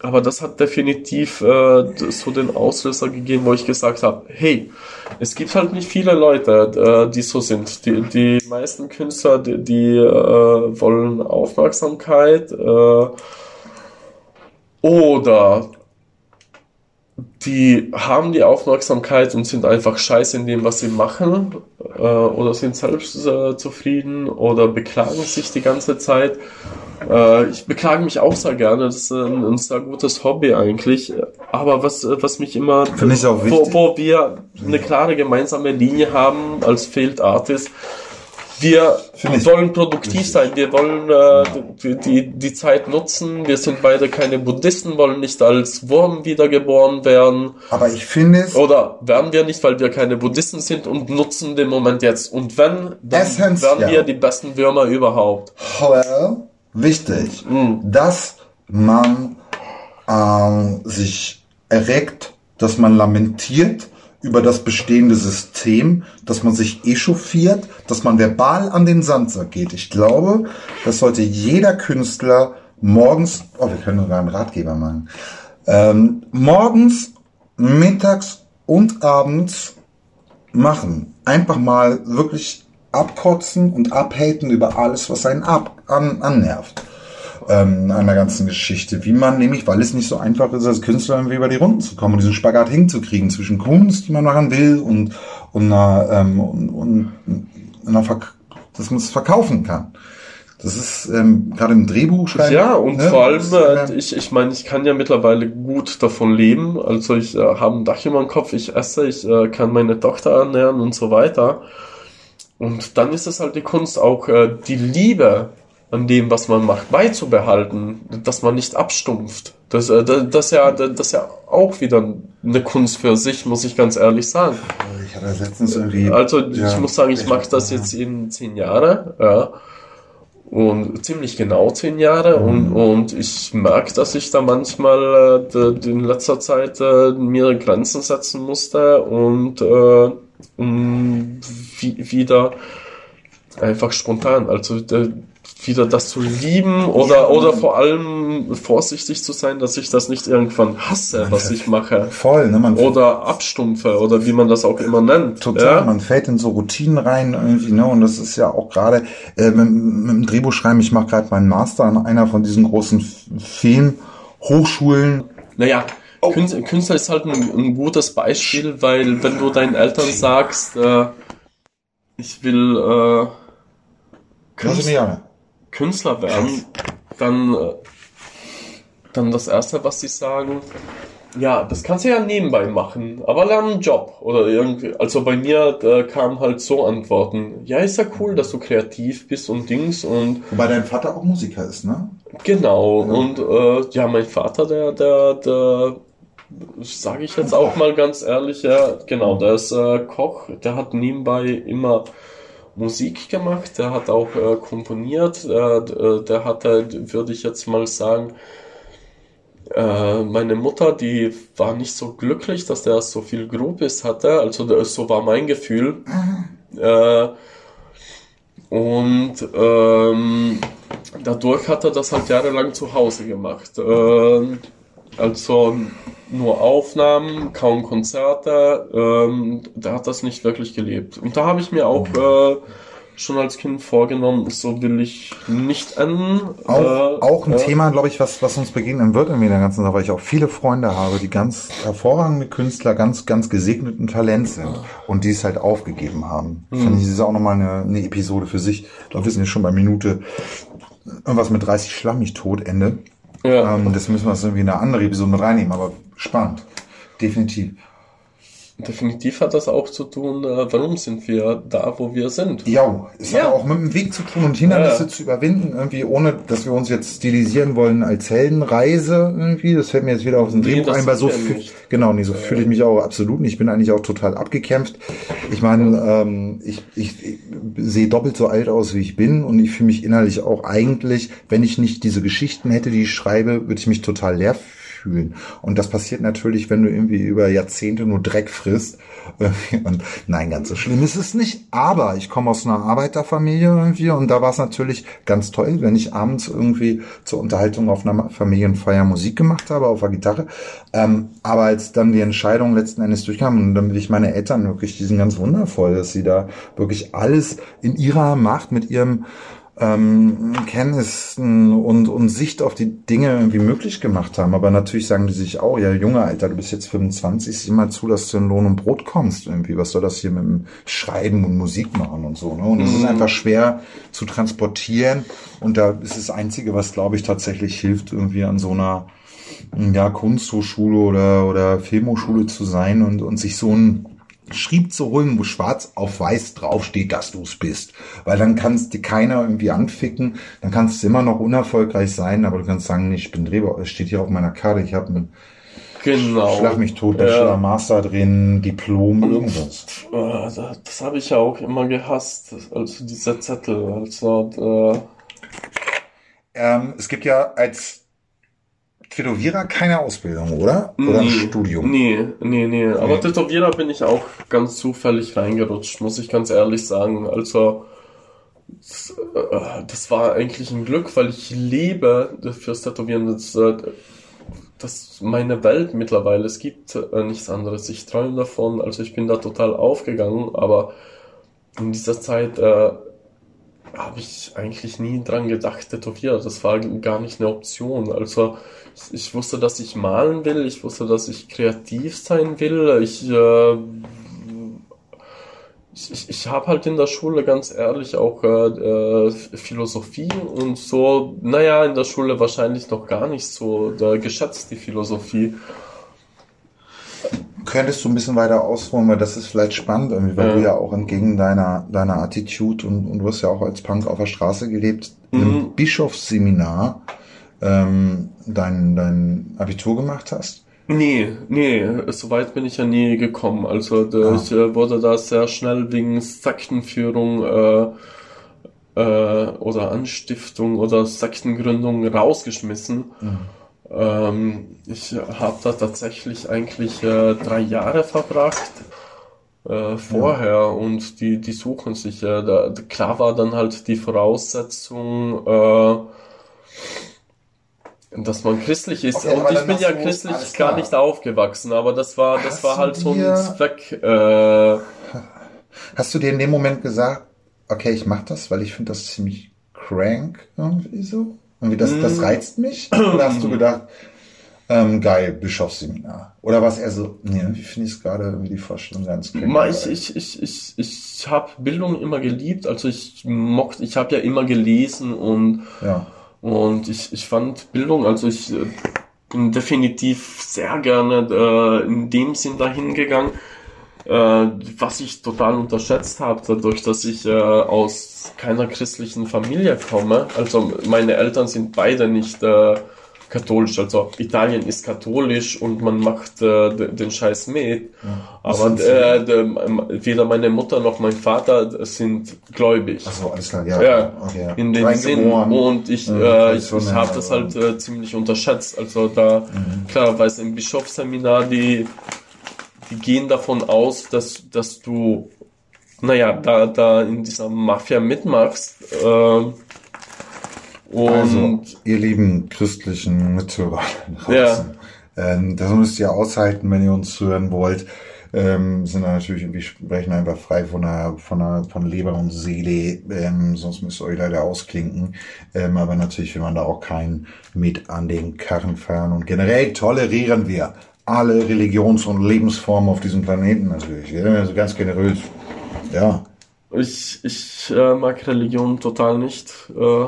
aber das hat definitiv äh, so den Auslöser gegeben, wo ich gesagt habe, hey, es gibt halt nicht viele Leute, äh, die so sind. Die, die meisten Künstler, die, die äh, wollen Aufmerksamkeit äh, oder die haben die Aufmerksamkeit und sind einfach scheiße in dem, was sie machen, äh, oder sind selbst äh, zufrieden oder beklagen sich die ganze Zeit. Äh, ich beklage mich auch sehr gerne, das ist ein, ein sehr gutes Hobby eigentlich. Aber was, was mich immer, Finde ich auch wo, wichtig. wo wir eine klare gemeinsame Linie haben als Failed Artist, wir wollen produktiv sein, wir wollen äh, die, die, Zeit nutzen, wir sind beide keine Buddhisten, wollen nicht als Wurm wiedergeboren werden. Aber ich finde es Oder werden wir nicht, weil wir keine Buddhisten sind und nutzen den Moment jetzt. Und wenn, dann Essentiell. werden wir die besten Würmer überhaupt. well, wichtig, Mhm. dass man ähm, sich erregt, dass man lamentiert über das bestehende System, dass man sich echauffiert, dass man verbal an den Sandsack geht. Ich glaube, das sollte jeder Künstler morgens, oh, wir können sogar einen Ratgeber machen, ähm, morgens, mittags und abends machen. Einfach mal wirklich abkotzen und abhaten über alles, was einen ab, an, annervt. Ähm, an der ganzen Geschichte. Wie man nämlich, weil es nicht so einfach ist, als Künstler irgendwie über die Runden zu kommen und diesen Spagat hinzukriegen zwischen Kunst, die man machen will, und, und, einer, ähm, und, und einer Verk dass man es verkaufen kann. Das ist ähm, gerade im Drehbuch schreiben. Ja, und ne, vor allem, äh, ich, ich meine, ich kann ja mittlerweile gut davon leben. Also ich äh, habe ein Dach über dem Kopf, ich esse, ich äh, kann meine Tochter ernähren und so weiter. Und dann ist es halt die Kunst auch, äh, die Liebe an dem, was man macht, beizubehalten, dass man nicht abstumpft. Das, äh, das, das, ja, das ist ja auch wieder eine Kunst für sich, muss ich ganz ehrlich sagen. ich hatte letztens irgendwie. Also ja, ich muss sagen, ich mache das jetzt in zehn Jahre, ja. Und ziemlich genau zehn Jahre und, und ich merke, dass ich da manchmal äh, in letzter Zeit äh, mir Grenzen setzen musste und äh, um wie, wieder einfach spontan, also wieder das zu lieben oder, oder vor allem vorsichtig zu sein, dass ich das nicht irgendwann hasse, was ich mache. Voll, ne? Man Oder abstumpfe oder wie man das auch immer nennt. Total, Ja? man fällt in so Routinen rein irgendwie, ne? Und das ist ja auch gerade äh, mit, mit dem Drehbuchschreiben, ich mache gerade meinen Master an einer von diesen großen F- Filmhochschulen. Naja, Künstler, Künstler ist halt ein, ein gutes Beispiel, weil wenn du deinen Eltern sagst, äh, ich will äh, Künstler, Künstler werden, dann, äh, dann das Erste, was sie sagen, ja, das kannst du ja nebenbei machen, aber lern einen Job oder irgendwie. Also bei mir äh, kamen halt so Antworten. Ja, ist ja cool, dass du kreativ bist und Dings und Wobei dein Vater auch Musiker ist, ne? Genau, und äh, ja, mein Vater, der, der, der, sage ich jetzt auch mal ganz ehrlich, ja, genau, der ist äh, Koch, der hat nebenbei immer Musik gemacht, der hat auch äh, komponiert, äh, äh, der hatte, würde ich jetzt mal sagen, äh, meine Mutter, die war nicht so glücklich, dass der so viel Grobis hatte, also so war mein Gefühl. Äh, und ähm, dadurch hat er das halt jahrelang zu Hause gemacht. Also nur Aufnahmen, kaum Konzerte. Ähm, der hat das nicht wirklich gelebt. Und da habe ich mir auch äh, schon als Kind vorgenommen, so will ich nicht enden. Auch, Äh, auch ein äh, Thema, glaube ich, was, was uns begegnen wird in der ganzen Sache, weil ich auch viele Freunde habe, die ganz hervorragende Künstler, ganz, ganz gesegneten Talent sind und die es halt aufgegeben haben. Hm. Finde ich, das ist auch nochmal eine, eine Episode für sich. Ich glaube, wir sind jetzt schon bei Minute irgendwas mit 30 schlammig tot, Ende. Ja. Ähm, das müssen wir uns irgendwie in eine andere Episode mit reinnehmen, aber spannend. Definitiv. Definitiv hat das auch zu tun, äh, warum sind wir da, wo wir sind. Ja, es Ja. hat auch mit dem Weg zu tun und Hindernisse Ja. zu überwinden, irgendwie, ohne dass wir uns jetzt stilisieren wollen als Heldenreise irgendwie. Das fällt mir jetzt wieder auf den Nee, Drehbuch ein, weil so fühl- genau, nee, so fühle ich mich auch absolut nicht. Ich bin eigentlich auch total abgekämpft. Ich meine, ähm, ich, ich, ich sehe doppelt so alt aus, wie ich bin und ich fühle mich innerlich auch eigentlich, wenn ich nicht diese Geschichten hätte, die ich schreibe, würde ich mich total leer fühlen. Und das passiert natürlich, wenn du irgendwie über Jahrzehnte nur Dreck frisst. Und nein, ganz so schlimm ist es nicht. Aber ich komme aus einer Arbeiterfamilie irgendwie und da war es natürlich ganz toll, wenn ich abends irgendwie zur Unterhaltung auf einer Familienfeier Musik gemacht habe, auf der Gitarre. Ähm, aber als dann die Entscheidung letzten Endes durchkam und dann will ich meine Eltern wirklich, die sind ganz wundervoll, dass sie da wirklich alles in ihrer Macht mit ihrem ähm, Kenntnissen und, und Sicht auf die Dinge irgendwie möglich gemacht haben. Aber natürlich sagen die sich auch, ja, Junge, Alter, du bist jetzt 25, sieh mal zu, dass du in Lohn und Brot kommst irgendwie. Was soll das hier mit dem Schreiben und Musik machen und so, ne? Und es ist einfach schwer zu transportieren. Und da ist das Einzige, was, glaube ich, tatsächlich hilft, irgendwie an so einer, ja, Kunsthochschule oder, oder Filmhochschule zu sein und, und sich so ein Schrieb zu holen, wo schwarz auf weiß draufsteht, dass du es bist. Weil dann kannst dir keiner irgendwie anficken, dann kannst du immer noch unerfolgreich sein, aber du kannst sagen, ich bin Drehbauer, es steht hier auf meiner Karte, ich habe einen Genau. Schlag mich tot, Ja. Bachelor, Master drin, Diplom, irgendwas. Äh, das das habe ich ja auch immer gehasst, also dieser Zettel. Also, äh, Ähm, es gibt ja als Tätowierer keine Ausbildung, oder? Oder ein Studium. Nee, nee, nee. Aber Nee. Tätowierer bin ich auch ganz zufällig reingerutscht, muss ich ganz ehrlich sagen. Also, das, äh, das war eigentlich ein Glück, weil ich liebe fürs Tätowieren. Das, äh, das ist meine Welt mittlerweile. Es gibt äh, nichts anderes. Ich träume davon. Also ich bin da total aufgegangen, aber in dieser Zeit äh, habe ich eigentlich nie dran gedacht, tätowieren. Das war gar nicht eine Option. Also ich, wusste, dass ich malen will. Ich wusste, dass ich kreativ sein will. Ich äh, ich, ich, ich habe halt in der Schule ganz ehrlich auch äh, äh, Philosophie und so, naja, in der Schule wahrscheinlich noch gar nicht so äh, geschätzt, die Philosophie. Könntest du ein bisschen weiter ausholen, weil das ist vielleicht spannend, irgendwie, weil Ja. du ja auch entgegen deiner, deiner Attitude und, und du hast ja auch als Punk auf der Straße gelebt, Mhm. im Bischofsseminar ähm, dein, dein Abitur gemacht hast. Nee, nee, so weit bin ich ja nie gekommen. Also Ah. ich äh, wurde da sehr schnell wegen Sektenführung äh, äh, oder Anstiftung oder Sektengründung rausgeschmissen. Ähm, ich habe da tatsächlich eigentlich äh, drei Jahre verbracht äh, vorher und die, die suchen sich. Äh, da, klar war dann halt die Voraussetzung, äh, dass man christlich ist. Okay, und ich bin ja christlich gar nicht aufgewachsen, aber das war, das Hast war halt so ein Zweck. Äh, Hast du dir in dem Moment gesagt, okay, ich mach das, weil ich finde das ziemlich crank irgendwie so? Irgendwie das, Mm. das reizt mich? Oder hast du gedacht, ähm, geil, Bischofsseminar? Oder was eher so, nee, irgendwie finde ich es gerade irgendwie die Vorstellung ganz. Ma, ich ich, ich, ich, ich habe Bildung immer geliebt, also ich mochte, ich habe ja immer gelesen und Ja. Und ich, ich fand Bildung, also ich äh, bin definitiv sehr gerne äh, in dem Sinn dahin gegangen, äh, was ich total unterschätzt habe, dadurch, dass ich äh, aus keiner christlichen Familie komme. Also meine Eltern sind beide nicht äh, katholisch. Also Italien ist katholisch und man macht äh, de- den Scheiß mit. Was Aber äh, de, weder meine Mutter noch mein Vater sind gläubig. Ach so, alles klar, ja. Ja, okay. in dem Sinn. Und ich, Ja, äh, ich, ich habe das halt äh, ziemlich unterschätzt. Also da, klar, weil es im Bischofsseminar, die, die gehen davon aus, dass, dass du, naja, da, da in dieser Mafia mitmachst. Äh, und Also, ihr lieben christlichen Mithörer draußen, ähm, das müsst ihr aushalten, wenn ihr uns hören wollt. ähm, sind da natürlich irgendwie sprechen einfach frei von der, von der, von Leber und Seele, ähm, sonst müsst ihr euch leider ausklinken. Ähm, aber natürlich will man da auch keinen mit an den Karren fahren und generell tolerieren wir alle Religions- und Lebensformen auf diesem Planeten natürlich. Ja, also ganz generös. Ja. Ich, ich äh, mag Religion total nicht. Äh,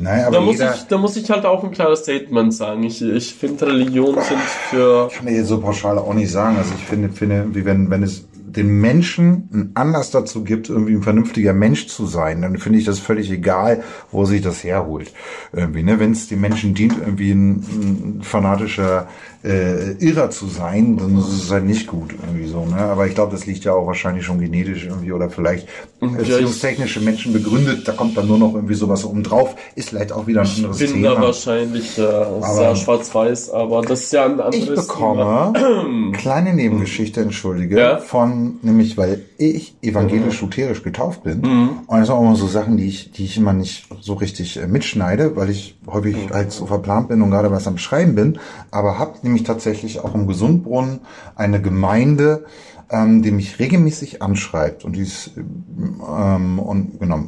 Naja, aber da, muss ich, da muss ich halt auch ein klares Statement sagen. Ich, ich finde, Religionen sind für. kann ich jetzt so pauschal auch nicht sagen. Also ich finde, finde, wie wenn, wenn es den Menschen einen Anlass dazu gibt, irgendwie ein vernünftiger Mensch zu sein, dann finde ich das völlig egal, wo sich das herholt. Irgendwie, ne? Wenn es den Menschen dient, irgendwie ein, ein fanatischer äh, Irrer zu sein, dann ist es halt nicht gut irgendwie so. Ne? Aber ich glaube, das liegt ja auch wahrscheinlich schon genetisch irgendwie oder vielleicht erziehungstechnische Menschen begründet. Da kommt dann nur noch irgendwie sowas oben drauf. Ist vielleicht auch wieder ein anderes bin Thema. da wahrscheinlich äh, sehr schwarz-weiß, aber das ist ja ein anderes Ich bekomme kleine Nebengeschichte, entschuldige, Ja. von nämlich, weil ich evangelisch-lutherisch getauft bin. Und das sind auch immer so Sachen, die ich, die ich immer nicht so richtig äh, mitschneide, weil ich häufig halt so verplant bin und gerade was am Schreiben bin. Aber habe nämlich tatsächlich auch im Gesundbrunnen eine Gemeinde, ähm, die mich regelmäßig anschreibt und die ist ähm, und genau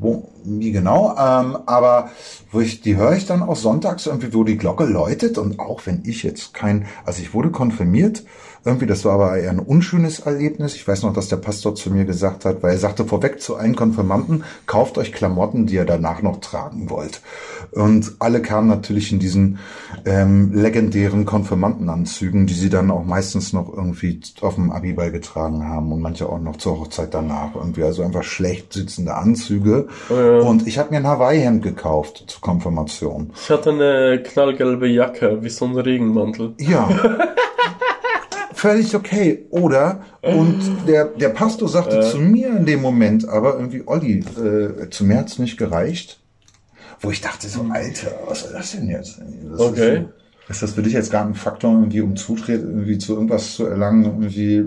wo, wie genau ähm, aber wo ich die höre ich dann auch sonntags irgendwie wo die Glocke läutet und auch wenn ich jetzt kein also ich wurde konfirmiert irgendwie das war aber eher ein unschönes Erlebnis. Ich weiß noch dass der Pastor zu mir gesagt hat weil er sagte vorweg zu allen Konfirmanden kauft euch Klamotten die ihr danach noch tragen wollt. Und alle kamen natürlich in diesen ähm, legendären Konfirmandenanzügen die sie dann auch meistens noch irgendwie auf dem Abiball getragen haben und manche auch noch zur Hochzeit danach. Irgendwie also einfach schlecht sitzende Anzüge. Und ich habe mir ein Hawaii-Hemd gekauft zur Konfirmation. Ich hatte eine knallgelbe Jacke, wie so ein Regenmantel. ja. Völlig okay. Oder und der der Pastor sagte zu mir in dem Moment aber irgendwie Olli äh, zu mir hat's nicht gereicht? Wo ich dachte so Alter was soll das denn jetzt? Das Okay. ist, ist das für dich jetzt gar ein Faktor irgendwie um Zutritt irgendwie zu irgendwas zu erlangen irgendwie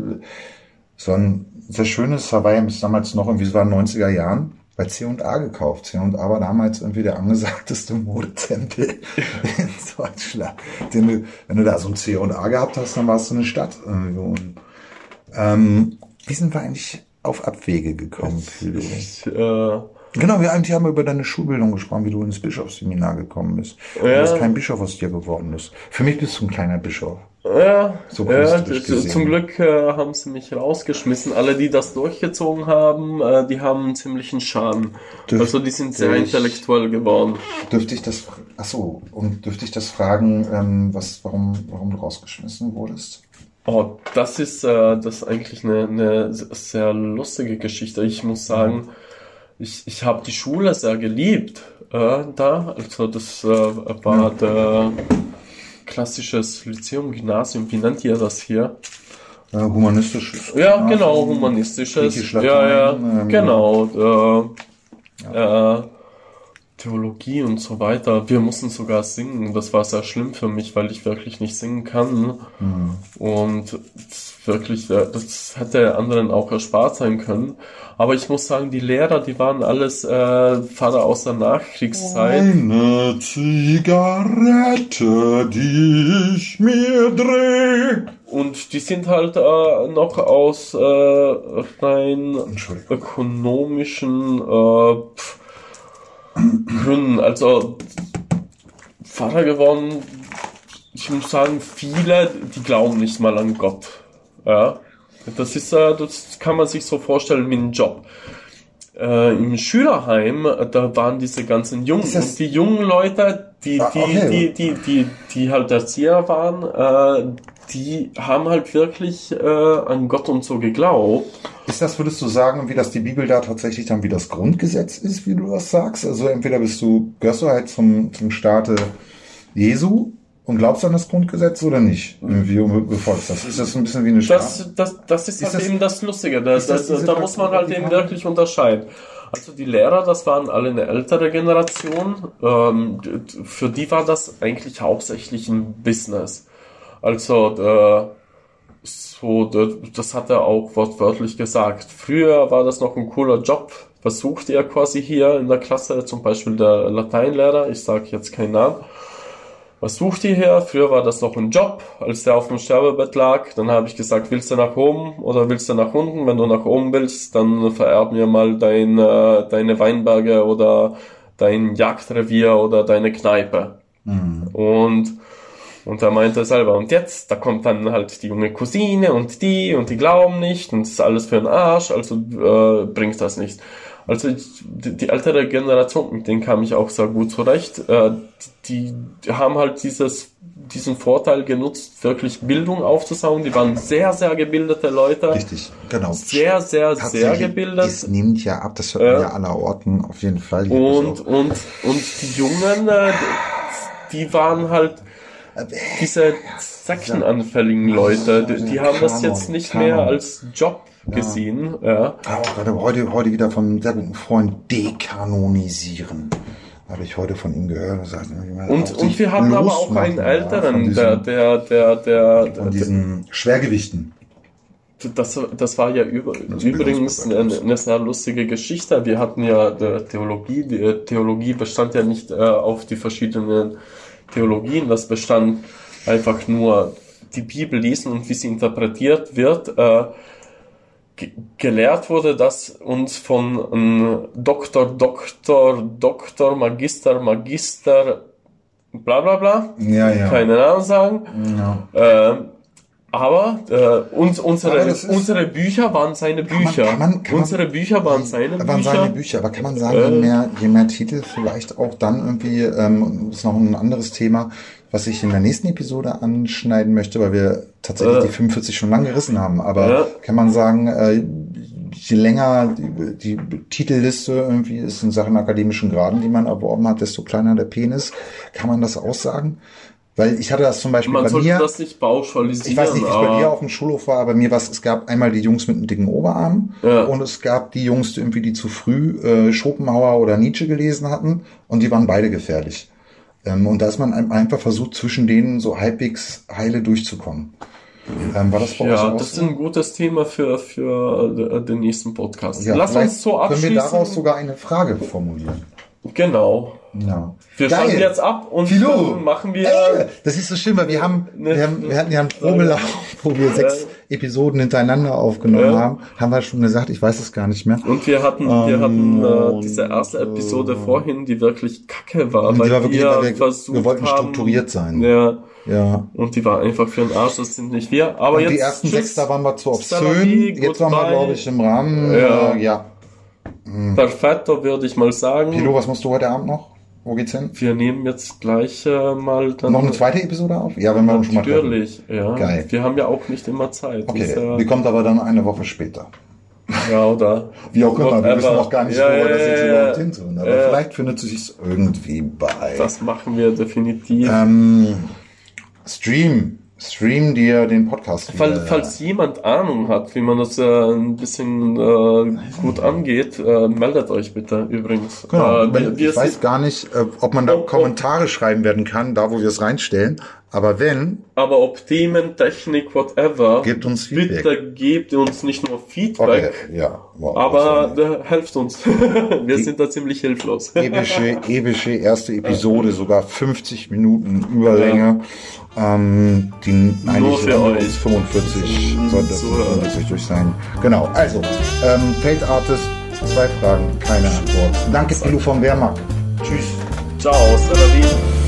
so ein sehr schönes Hawaii ist damals noch irgendwie, es war in den 90er Jahren, bei C&A gekauft. C&A war damals irgendwie der angesagteste Modetempel in Deutschland. Den du, wenn du da so ein C&A gehabt hast, dann warst du eine Stadt. Und, ähm, wie sind wir eigentlich auf Abwege gekommen, Philo? Ich, äh, Genau, wir eigentlich haben über deine Schulbildung gesprochen, wie du ins Bischofsseminar gekommen bist. Und Ja. dass kein Bischof aus dir geworden ist. Für mich bist du ein kleiner Bischof. ja, So ja zum Glück äh, haben sie mich rausgeschmissen. Alle, die das durchgezogen haben, äh, die haben einen ziemlichen Schaden. Dürfte also die sind sehr ich- intellektuell geworden. Dürfte ich das, ach so, und dürfte ich das fragen, ähm, was, warum, warum du rausgeschmissen wurdest? Oh, das ist äh, das ist eigentlich eine, eine sehr lustige Geschichte. Ich muss sagen, ich, ich habe die Schule sehr geliebt äh, da. Also das äh, war der klassisches Lyzeum, Gymnasium. Wie nennt ihr das hier? Äh, humanistisches. Ja, genau, humanistisches. Ja, ja, ähm, genau. Äh, äh, Theologie und so weiter. Wir mussten sogar singen. Das war sehr schlimm für mich, weil ich wirklich nicht singen kann. Mhm. Und wirklich, das hätte anderen auch erspart sein können. Aber ich muss sagen, die Lehrer, die waren alles äh, Pfarrer aus der Nachkriegszeit. Eine Zigarette, die ich mir dreh. Und die sind halt äh, noch aus äh, rein ökonomischen äh, Gründen. Also Pfarrer geworden, ich muss sagen, viele, die glauben nicht mal an Gott. Ja. Das ist, äh, das kann man sich so vorstellen wie ein Job. Äh, Im Schülerheim, äh, da waren diese ganzen Jungen das- die jungen Leute, die, Ah, die, okay. die, die, die, die halt Erzieher waren, äh, die haben halt wirklich äh, an Gott und so geglaubt. Ist das, würdest du sagen, wie das die Bibel da tatsächlich dann wie das Grundgesetz ist, wie du das sagst? Also entweder bist du, gehörst du halt zum, zum Staate Jesu und glaubst an das Grundgesetz oder nicht? Irgendwie und befolgst das. Ist das ein bisschen wie eine Strafe? Das, das, das ist, Ist halt das- eben das Lustige. Da, ist das da, muss man halt eben wirklich unterscheiden. Also die Lehrer, das waren alle eine ältere Generation. Ähm, für die war das eigentlich hauptsächlich ein Business. Also so, das hat er auch wortwörtlich gesagt. Früher war das noch ein cooler Job. Versucht er quasi hier in der Klasse, zum Beispiel der Lateinlehrer, ich sage jetzt keinen Namen, was sucht ihr hier? Früher war das noch ein Job, als der auf dem Sterbebett lag. Dann habe ich gesagt, willst du nach oben oder willst du nach unten? Wenn du nach oben willst, dann vererb mir mal dein, äh, deine Weinberge oder dein Jagdrevier oder deine Kneipe. Und, und er meinte selber, und jetzt, da kommt dann halt die junge Cousine und die und die glauben nicht und das ist alles für den Arsch, also äh, bringt das nicht. Also ich, die, die ältere Generation, mit denen kam ich auch sehr gut zurecht, äh, die, die haben halt dieses, diesen Vorteil genutzt, wirklich Bildung aufzusaugen. Die waren sehr, sehr gebildete Leute. Richtig, genau. Sehr, sehr, sehr gebildet. Es nimmt ja ab, das hört man Ja. ja aller Orten auf jeden Fall. Und, und, und die Jungen, äh, die waren halt diese sektenanfälligen Leute, die, die haben das jetzt nicht mehr als Job gesehen. Ja. auch gerade heute, heute wieder von einem sehr guten Freund dekanonisieren. Habe ich heute von ihm gehört. Das heißt, mal Und, und wir hatten aber auch einen ja, älteren, von der, diesen, der, der, der, von diesen Schwergewichten. Das, das war ja über, übrigens eine, eine sehr lustige Geschichte. Wir hatten ja äh, Theologie. Die äh, Theologie bestand ja nicht äh, auf die verschiedenen Theologien. Das bestand einfach nur die Bibel lesen und wie sie interpretiert wird. Äh, ge gelehrt wurde das uns von ähm, Doktor, Doktor, Doktor, Magister, Magister, bla bla bla. Ja, ja. Keine Namen sagen. ja. Ähm, aber äh, uns, unsere, Aber unsere Bücher waren seine Bücher. kann man- kann man- unsere Bücher waren seine waren Bücher. seine Bücher, aber kann man sagen, je Äh. mehr, je mehr Titel vielleicht auch dann irgendwie, ähm, ist noch ein anderes Thema, was ich in der nächsten Episode anschneiden möchte, weil wir tatsächlich Äh. die 45 schon lang gerissen haben. Aber Ja. kann man sagen, äh, je länger die, die Titelliste irgendwie ist in Sachen akademischen Graden, die man erworben hat, desto kleiner der Penis. Kann man das aussagen? Weil ich hatte das zum Beispiel Man bei mir. das nicht pauschalisieren. Ich weiß nicht, wie es bei dir auf dem Schulhof war, aber mir war es, es gab einmal die Jungs mit einem dicken Oberarm Ja. und es gab die Jungs, die irgendwie die zu früh äh, Schopenhauer oder Nietzsche gelesen hatten und die waren beide gefährlich. Ähm, und da ist man ein- einfach versucht, zwischen denen so halbwegs heile durchzukommen. Ähm, war das bei Ja, das ist ein gutes Thema für, für äh, den nächsten Podcast. Ja, Lass uns so Können abschließen. wir daraus sogar eine Frage formulieren? genau. Ja. Wir Geil. schalten jetzt ab und Philo. machen wir. Ey, das ist so schön, weil wir haben, wir, haben, wir hatten ja einen Probelauf, wo wir sechs Episoden hintereinander aufgenommen haben. Haben wir schon gesagt, ich weiß es gar nicht mehr. Und wir hatten, wir Ähm, hatten äh, diese erste Episode äh, vorhin, die wirklich kacke war, Die weil war wirklich, wir versucht wir wollten haben, strukturiert sein. Ja, Ja. und die war einfach für den Arsch, das sind nicht wir. Aber Und jetzt die ersten tschüss. sechs, da waren wir zu obszön. Jetzt waren wir, glaube ich, im Rahmen. Ja. Äh, ja. Perfetto, würde ich mal sagen. Pilo, was musst du heute Abend noch? Wo geht's hin? Wir nehmen jetzt gleich äh, mal dann. Noch eine zweite Episode auf? Ja, wenn wir uns schon mal. Natürlich, ja. Geil. Wir haben ja auch nicht immer Zeit. Okay, Ist ja, die kommt aber dann eine Woche später. ja, oder? Wie auch immer, wir wissen auch gar nicht, ja, wo wir das jetzt überhaupt hin tun. Aber Ja. vielleicht findet sich irgendwie bei. Das machen wir definitiv. Ähm, Stream. Stream dir den Podcast. Fall, wieder. falls jemand Ahnung hat, wie man das äh, ein bisschen äh, gut angeht, äh, meldet euch bitte übrigens. Genau, äh, ich weiß gar nicht, äh, ob man da Ob- ob- Kommentare schreiben werden kann, da wo wir es reinstellen. Aber wenn, aber ob Themen, Technik, whatever, Gebt uns Feedback. bitte gebt uns nicht nur okay, Feedback, ja, wow, aber helft uns. wir sind da ziemlich hilflos. epische, epische erste Episode, sogar 50 Minuten Überlänge. Ähm, die eigentlich für euch. bis 45 sollte das Zuhörer. 45 durch sein. Genau, also, ähm, Fate Artist, zwei Fragen, keine Antwort. Danke, Pilo vom Wehrmacht. Tschüss. Ciao, Saravin.